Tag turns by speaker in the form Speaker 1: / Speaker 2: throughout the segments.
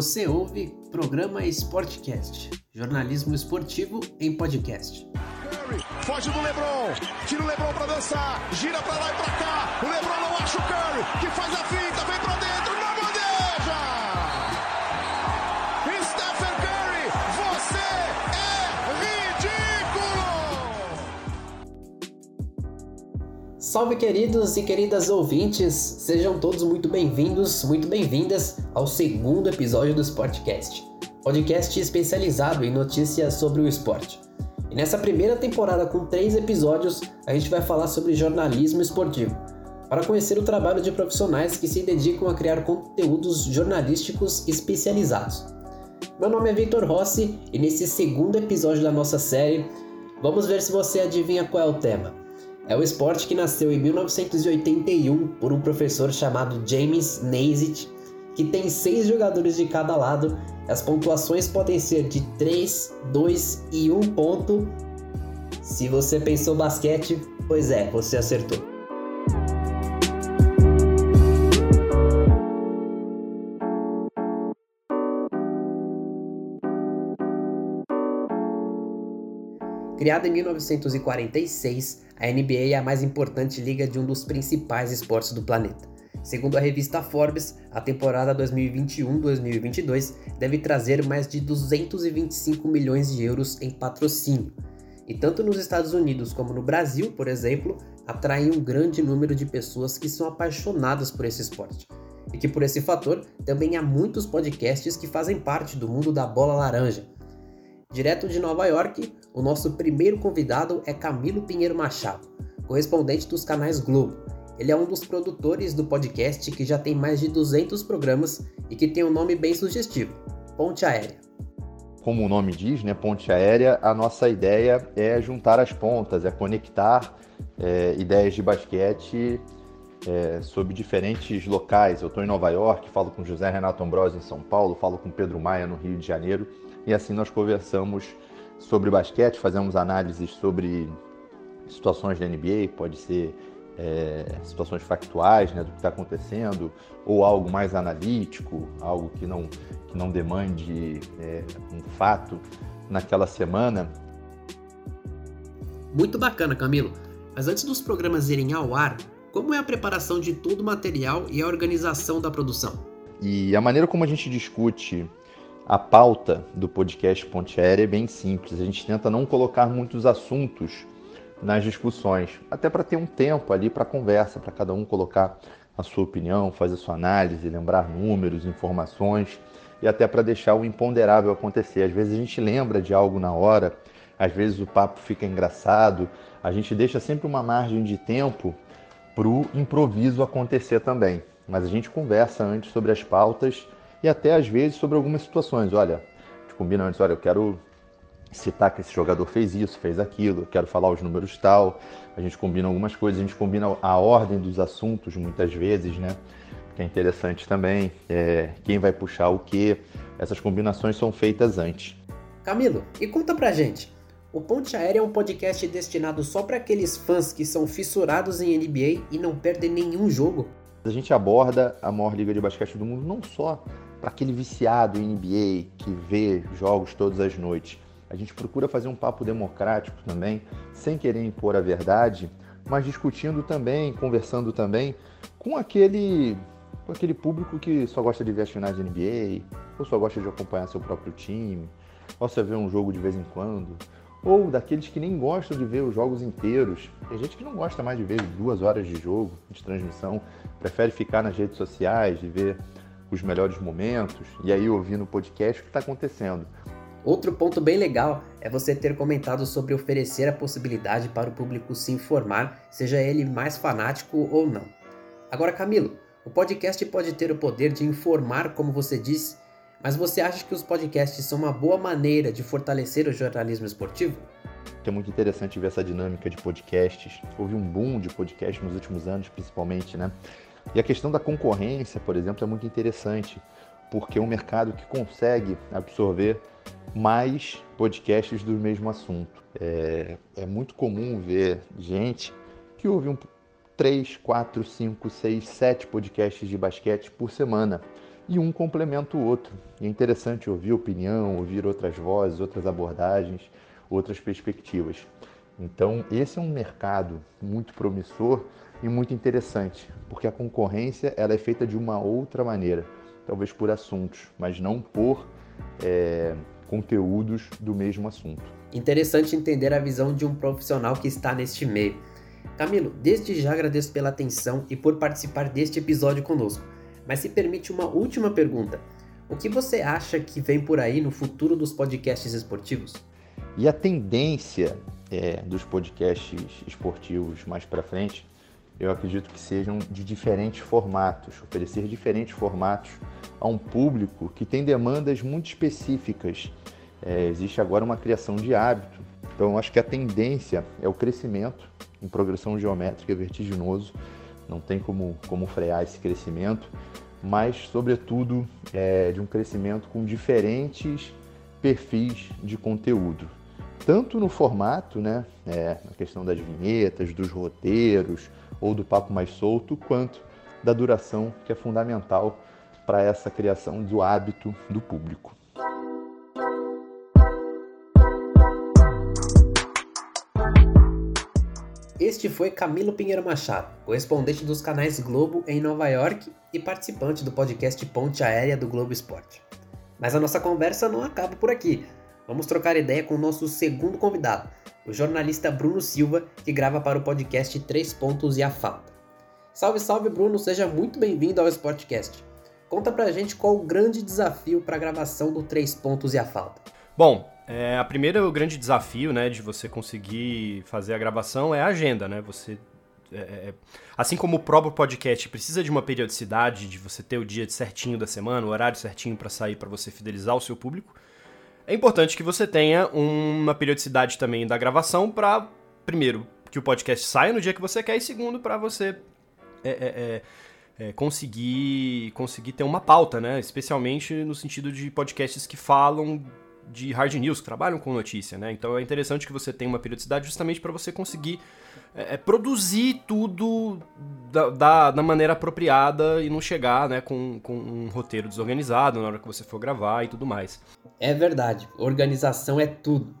Speaker 1: Você ouve programa Sportcast, jornalismo esportivo em podcast.
Speaker 2: Curry, foge do LeBron, tira o LeBron para dançar, gira para lá e para cá. O LeBron não acha o Curry, que faz a finta, vem para
Speaker 1: Salve queridos e queridas ouvintes, sejam todos muito bem-vindos, muito bem-vindas ao segundo episódio do Sportcast, podcast especializado em notícias sobre o esporte. E nessa primeira temporada com três episódios, a gente vai falar sobre jornalismo esportivo, para conhecer o trabalho de profissionais que se dedicam a criar conteúdos jornalísticos especializados. Meu nome é Victor Rossi e nesse segundo episódio da nossa série, vamos ver se você adivinha qual é o tema. É o esporte que nasceu em 1981 por um professor chamado James Naismith, que tem seis jogadores de cada lado. As pontuações podem ser de 3, 2 e 1 ponto. Se você pensou basquete, pois é, você acertou. Criada em 1946, a NBA é a mais importante liga de um dos principais esportes do planeta. Segundo a revista Forbes, a temporada 2021-2022 deve trazer mais de 225 milhões de euros em patrocínio. E tanto nos Estados Unidos como no Brasil, por exemplo, atraem um grande número de pessoas que são apaixonadas por esse esporte. E que por esse fator também há muitos podcasts que fazem parte do mundo da bola laranja. Direto de Nova York, o nosso primeiro convidado é Camilo Pinheiro Machado, correspondente dos canais Globo. Ele é um dos produtores do podcast que já tem mais de 200 programas e que tem um nome bem sugestivo: Ponte Aérea.
Speaker 3: Como o nome diz, né, Ponte Aérea, a nossa ideia é juntar as pontas, é conectar é, ideias de basquete é, sobre diferentes locais. Eu estou em Nova York, falo com José Renato Ambrosio em São Paulo, falo com Pedro Maia no Rio de Janeiro e assim nós conversamos sobre basquete, fazemos análises sobre situações da NBA, pode ser é, situações factuais né, do que está acontecendo, ou algo mais analítico, algo que não, que não demande é, um fato naquela semana.
Speaker 1: Muito bacana, Camilo. Mas antes dos programas irem ao ar, como é a preparação de todo o material e a organização da produção?
Speaker 3: E a maneira como a gente discute a pauta do podcast Ponte Aérea é bem simples. A gente tenta não colocar muitos assuntos nas discussões, até para ter um tempo ali para conversa, para cada um colocar a sua opinião, fazer sua análise, lembrar números, informações e até para deixar o imponderável acontecer. Às vezes a gente lembra de algo na hora, às vezes o papo fica engraçado, a gente deixa sempre uma margem de tempo para o improviso acontecer também. Mas a gente conversa antes sobre as pautas e até às vezes sobre algumas situações. Olha, a gente combina antes, olha, eu quero citar que esse jogador fez isso, fez aquilo, eu quero falar os números tal. A gente combina algumas coisas, a gente combina a ordem dos assuntos muitas vezes, né? Que é interessante também. É, quem vai puxar o que. Essas combinações são feitas antes.
Speaker 1: Camilo, e conta pra gente. O Ponte Aérea é um podcast destinado só para aqueles fãs que são fissurados em NBA e não perdem nenhum jogo.
Speaker 3: A gente aborda a maior liga de basquete do mundo não só para aquele viciado em NBA que vê jogos todas as noites. A gente procura fazer um papo democrático também, sem querer impor a verdade, mas discutindo também, conversando também com aquele com aquele público que só gosta de ver as finais de NBA, ou só gosta de acompanhar seu próprio time, ou só vê um jogo de vez em quando, ou daqueles que nem gostam de ver os jogos inteiros. Tem gente que não gosta mais de ver duas horas de jogo, de transmissão, prefere ficar nas redes sociais, de ver os melhores momentos e aí ouvir no podcast o que está acontecendo.
Speaker 1: Outro ponto bem legal é você ter comentado sobre oferecer a possibilidade para o público se informar, seja ele mais fanático ou não. Agora, Camilo, o podcast pode ter o poder de informar, como você disse, mas você acha que os podcasts são uma boa maneira de fortalecer o jornalismo esportivo?
Speaker 3: É muito interessante ver essa dinâmica de podcasts. Houve um boom de podcasts nos últimos anos, principalmente, né? E a questão da concorrência, por exemplo, é muito interessante, porque é um mercado que consegue absorver mais podcasts do mesmo assunto. É, é muito comum ver gente que ouve um, 3, 4, 5, 6, 7 podcasts de basquete por semana. e um complementa o outro. E é interessante ouvir opinião, ouvir outras vozes, outras abordagens, outras perspectivas. Então, esse é um mercado muito promissor e muito interessante, porque a concorrência ela é feita de uma outra maneira, talvez por assuntos, mas não por é, conteúdos do mesmo assunto.
Speaker 1: Interessante entender a visão de um profissional que está neste meio. Camilo, desde já agradeço pela atenção e por participar deste episódio conosco. Mas se permite uma última pergunta. O que você acha que vem por aí no futuro dos podcasts esportivos?
Speaker 3: E a tendência é, dos podcasts esportivos mais para frente, eu acredito que sejam de diferentes formatos, oferecer diferentes formatos a um público que tem demandas muito específicas. É, existe agora uma criação de hábito, então acho que a tendência é o crescimento em progressão geométrica vertiginoso não tem como, como frear esse crescimento, mas, sobretudo, é, de um crescimento com diferentes perfis de conteúdo. Tanto no formato, né, é, na questão das vinhetas, dos roteiros ou do papo mais solto, quanto da duração, que é fundamental para essa criação do hábito do público.
Speaker 1: Este foi Camilo Pinheiro Machado, correspondente dos canais Globo em Nova York e participante do podcast Ponte Aérea do Globo Esporte. Mas a nossa conversa não acaba por aqui. Vamos trocar ideia com o nosso segundo convidado, o jornalista Bruno Silva, que grava para o podcast Três Pontos e a Falta. Salve, salve, Bruno, seja muito bem-vindo ao Sportcast. Conta pra gente qual o grande desafio para a gravação do Três Pontos e a Falta.
Speaker 4: Bom, é, a primeira, o grande desafio, né, de você conseguir fazer a gravação é a agenda, né? Você, é, é, assim como o próprio podcast precisa de uma periodicidade, de você ter o dia certinho da semana, o horário certinho para sair, para você fidelizar o seu público, é importante que você tenha uma periodicidade também da gravação para, primeiro, que o podcast saia no dia que você quer e segundo, para você é, é, é, é, conseguir conseguir ter uma pauta, né? Especialmente no sentido de podcasts que falam de hard news, que trabalham com notícia, né? Então é interessante que você tenha uma periodicidade justamente para você conseguir é, é, produzir tudo da, da, da, maneira apropriada e não chegar né, com, com um roteiro desorganizado na hora que você for gravar e tudo mais.
Speaker 1: É verdade, organização é tudo.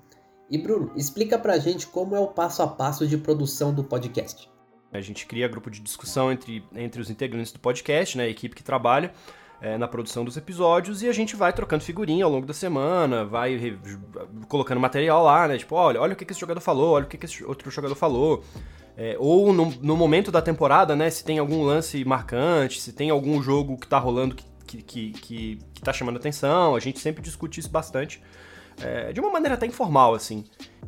Speaker 1: E Bruno, explica pra gente como é o passo a passo de produção do podcast.
Speaker 4: A gente cria grupo de discussão entre, entre os integrantes do podcast, né, a equipe que trabalha, é, na produção dos episódios e a gente vai trocando figurinha ao longo da semana, vai colocando material lá, né? Tipo, olha, olha o que, que esse jogador falou, olha o que, que esse outro jogador falou. É, ou no, no, momento da temporada, né? Se tem algum lance marcante, se tem algum jogo que tá rolando que, que, que, que, que tá chamando atenção, a gente sempre discute isso bastante. É, de uma maneira até informal, assim.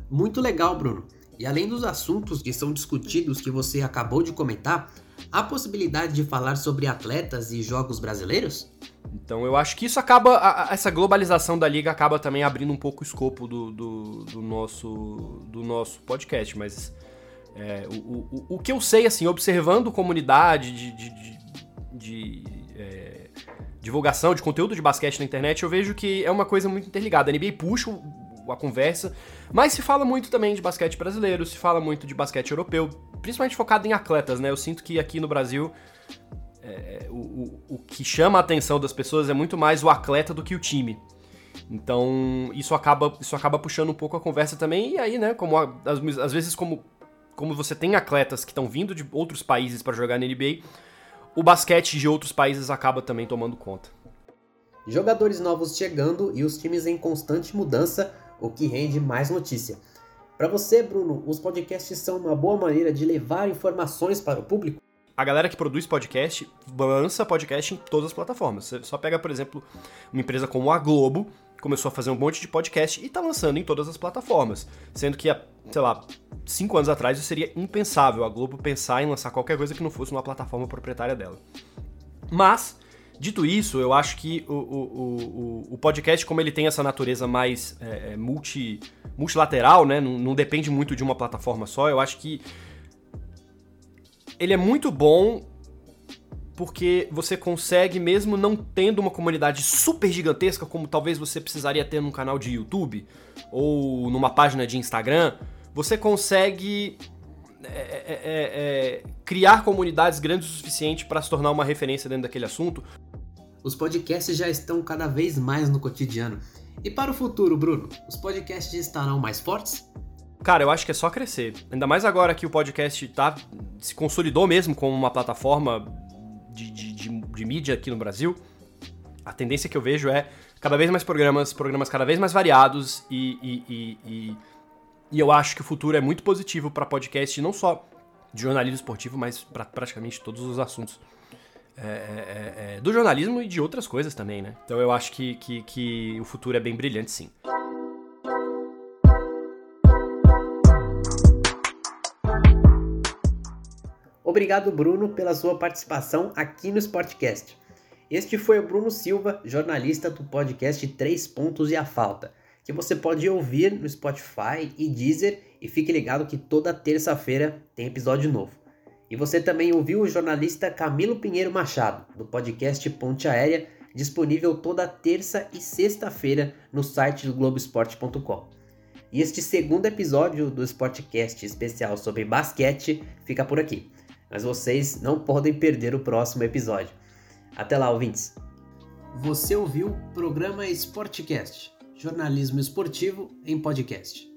Speaker 1: Muito legal, Bruno. E além dos assuntos que são discutidos que você acabou de comentar, Há possibilidade de falar sobre atletas e jogos brasileiros?
Speaker 4: Então eu acho que isso acaba. A, essa globalização da liga acaba também abrindo um pouco o escopo do, do, do nosso, do nosso podcast, mas. É, o, o, o que eu sei, assim, observando comunidade de, de, de, de é, divulgação de conteúdo de basquete na internet, eu vejo que é uma coisa muito interligada. A NBA puxa a conversa, mas se fala muito também de basquete brasileiro, se fala muito de basquete europeu, principalmente focado em atletas, né? Eu sinto que aqui no Brasil é, o, o, o que chama a atenção das pessoas é muito mais o atleta do que o time. Então, isso acaba, isso acaba puxando um pouco a conversa também. E aí, né, como às, vezes como, como você tem atletas que estão vindo de outros países para jogar na NBA, o basquete de outros países acaba também tomando conta.
Speaker 1: Jogadores novos chegando e os times em constante mudança, o que rende mais notícia. Para você, Bruno, os podcasts são uma boa maneira de levar informações para o público?
Speaker 4: A galera que produz podcast lança podcast em todas as plataformas. Você só pega, por exemplo, uma empresa como a Globo, começou a fazer um monte de podcast e está lançando em todas as plataformas. Sendo que, sei lá, cinco anos atrás seria impensável a Globo pensar em lançar qualquer coisa que não fosse uma plataforma proprietária dela. Mas Dito isso, eu acho que o, o, o, o podcast, como ele tem essa natureza mais é, é, multi, multilateral, né? Não, não depende muito de uma plataforma só, eu acho que ele é muito bom porque você consegue, mesmo não tendo uma comunidade super gigantesca, como talvez você precisaria ter num canal de YouTube ou numa página de Instagram, você consegue é, é, é, é criar comunidades grandes o suficiente para se tornar uma referência dentro daquele assunto
Speaker 1: os podcasts já estão cada vez mais no cotidiano. E para o futuro, Bruno, os podcasts estarão mais fortes?
Speaker 4: Cara, eu acho que é só crescer. Ainda mais agora que o podcast tá, se consolidou mesmo como uma plataforma de, de, de, de mídia aqui no Brasil. A tendência que eu vejo é cada vez mais programas, programas cada vez mais variados e, e, e, e, e eu acho que o futuro é muito positivo para podcast, não só de jornalismo esportivo, mas para praticamente todos os assuntos é, é, é, é, do jornalismo e de outras coisas também, né? Então eu acho que, que, que o futuro é bem brilhante, sim.
Speaker 1: Obrigado, Bruno, pela sua participação aqui no Sportcast. Este foi o Bruno Silva, jornalista do podcast Três Pontos e a Falta, que você pode ouvir no Spotify e Deezer e fique ligado que toda terça-feira tem episódio novo. E você também ouviu o jornalista Camilo Pinheiro Machado, do podcast Ponte Aérea, disponível toda terça e sexta-feira no site do Globoesporte.com. E este segundo episódio do Sportcast especial sobre basquete fica por aqui mas vocês não podem perder o próximo episódio. Até lá, ouvintes! Você ouviu o programa Sportcast, jornalismo esportivo em podcast.